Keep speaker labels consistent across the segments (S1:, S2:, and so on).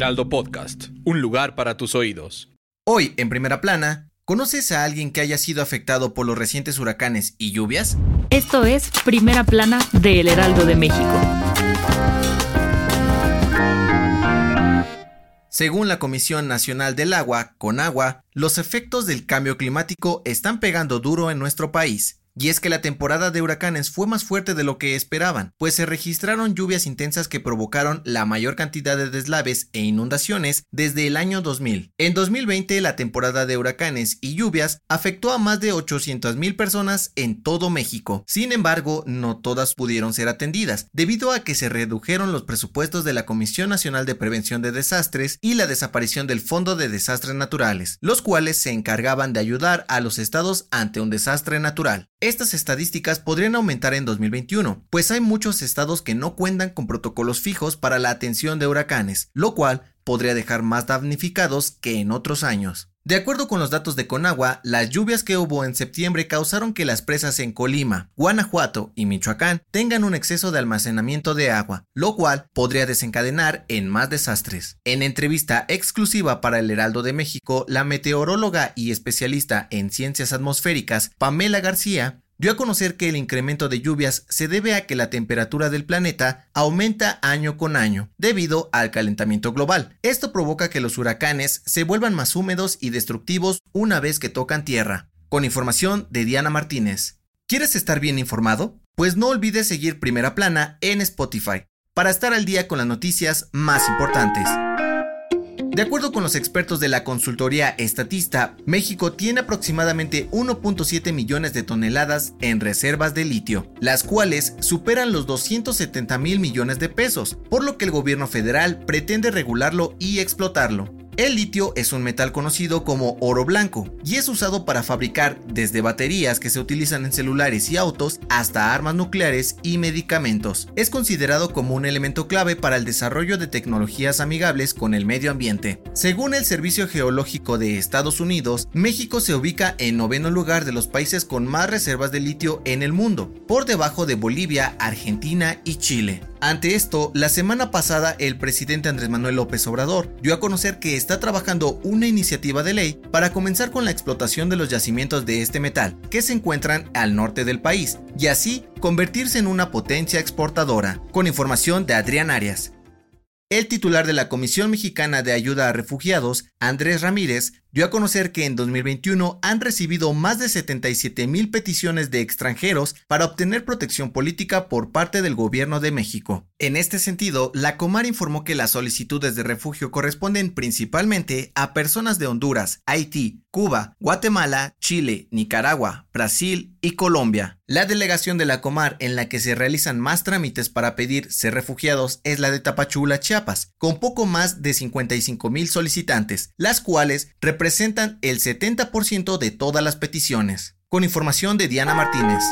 S1: Heraldo Podcast, un lugar para tus oídos.
S2: Hoy, en primera plana, ¿conoces a alguien que haya sido afectado por los recientes huracanes y lluvias?
S3: Esto es Primera Plana de El Heraldo de México.
S2: Según la Comisión Nacional del Agua, CONAGUA, los efectos del cambio climático están pegando duro en nuestro país. Y es que la temporada de huracanes fue más fuerte de lo que esperaban, pues se registraron lluvias intensas que provocaron la mayor cantidad de deslaves e inundaciones desde el año 2000. En 2020 la temporada de huracanes y lluvias afectó a más de 800.000 personas en todo México. Sin embargo, no todas pudieron ser atendidas, debido a que se redujeron los presupuestos de la Comisión Nacional de Prevención de Desastres y la desaparición del Fondo de Desastres Naturales, los cuales se encargaban de ayudar a los estados ante un desastre natural. Estas estadísticas podrían aumentar en 2021, pues hay muchos estados que no cuentan con protocolos fijos para la atención de huracanes, lo cual podría dejar más damnificados que en otros años. De acuerdo con los datos de Conagua, las lluvias que hubo en septiembre causaron que las presas en Colima, Guanajuato y Michoacán tengan un exceso de almacenamiento de agua, lo cual podría desencadenar en más desastres. En entrevista exclusiva para el Heraldo de México, la meteoróloga y especialista en ciencias atmosféricas, Pamela García, dio a conocer que el incremento de lluvias se debe a que la temperatura del planeta aumenta año con año debido al calentamiento global. Esto provoca que los huracanes se vuelvan más húmedos y destructivos una vez que tocan tierra. Con información de Diana Martínez. ¿Quieres estar bien informado? Pues no olvides seguir Primera Plana en Spotify para estar al día con las noticias más importantes. De acuerdo con los expertos de la consultoría estatista, México tiene aproximadamente 1.7 millones de toneladas en reservas de litio, las cuales superan los 270 mil millones de pesos, por lo que el gobierno federal pretende regularlo y explotarlo. El litio es un metal conocido como oro blanco y es usado para fabricar desde baterías que se utilizan en celulares y autos hasta armas nucleares y medicamentos. Es considerado como un elemento clave para el desarrollo de tecnologías amigables con el medio ambiente. Según el Servicio Geológico de Estados Unidos, México se ubica en noveno lugar de los países con más reservas de litio en el mundo, por debajo de Bolivia, Argentina y Chile. Ante esto, la semana pasada el presidente Andrés Manuel López Obrador dio a conocer que está trabajando una iniciativa de ley para comenzar con la explotación de los yacimientos de este metal que se encuentran al norte del país y así convertirse en una potencia exportadora. Con información de Adrián Arias. El titular de la Comisión Mexicana de Ayuda a Refugiados, Andrés Ramírez, dio a conocer que en 2021 han recibido más de 77 mil peticiones de extranjeros para obtener protección política por parte del gobierno de México. En este sentido, la Comar informó que las solicitudes de refugio corresponden principalmente a personas de Honduras, Haití, Cuba, Guatemala, Chile, Nicaragua, Brasil y Colombia. La delegación de la Comar en la que se realizan más trámites para pedir ser refugiados es la de Tapachula, Chiapas, con poco más de 55 mil solicitantes, las cuales representan el 70% de todas las peticiones. Con información de Diana Martínez.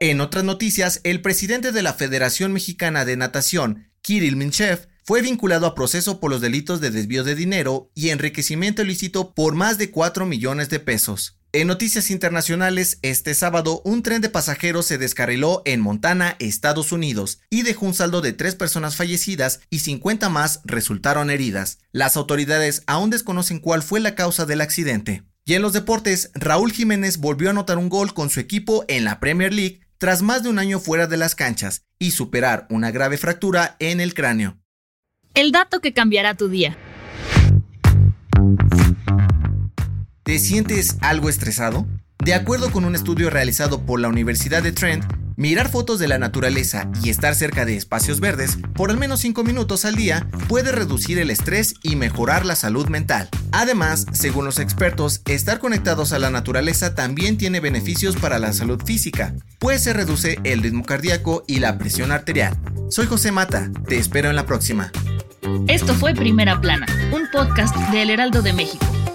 S2: En otras noticias, el presidente de la Federación Mexicana de Natación, Kirill Minchev, fue vinculado a proceso por los delitos de desvío de dinero y enriquecimiento ilícito por más de 4 millones de pesos. En noticias internacionales, este sábado un tren de pasajeros se descarriló en Montana, Estados Unidos, y dejó un saldo de tres personas fallecidas y 50 más resultaron heridas. Las autoridades aún desconocen cuál fue la causa del accidente. Y en los deportes, Raúl Jiménez volvió a anotar un gol con su equipo en la Premier League tras más de un año fuera de las canchas y superar una grave fractura en el cráneo.
S3: El dato que cambiará tu día.
S2: ¿Te sientes algo estresado? De acuerdo con un estudio realizado por la Universidad de Trent, mirar fotos de la naturaleza y estar cerca de espacios verdes por al menos 5 minutos al día puede reducir el estrés y mejorar la salud mental. Además, según los expertos, estar conectados a la naturaleza también tiene beneficios para la salud física, pues se reduce el ritmo cardíaco y la presión arterial. Soy José Mata, te espero en la próxima.
S3: Esto fue Primera Plana, un podcast de El Heraldo de México.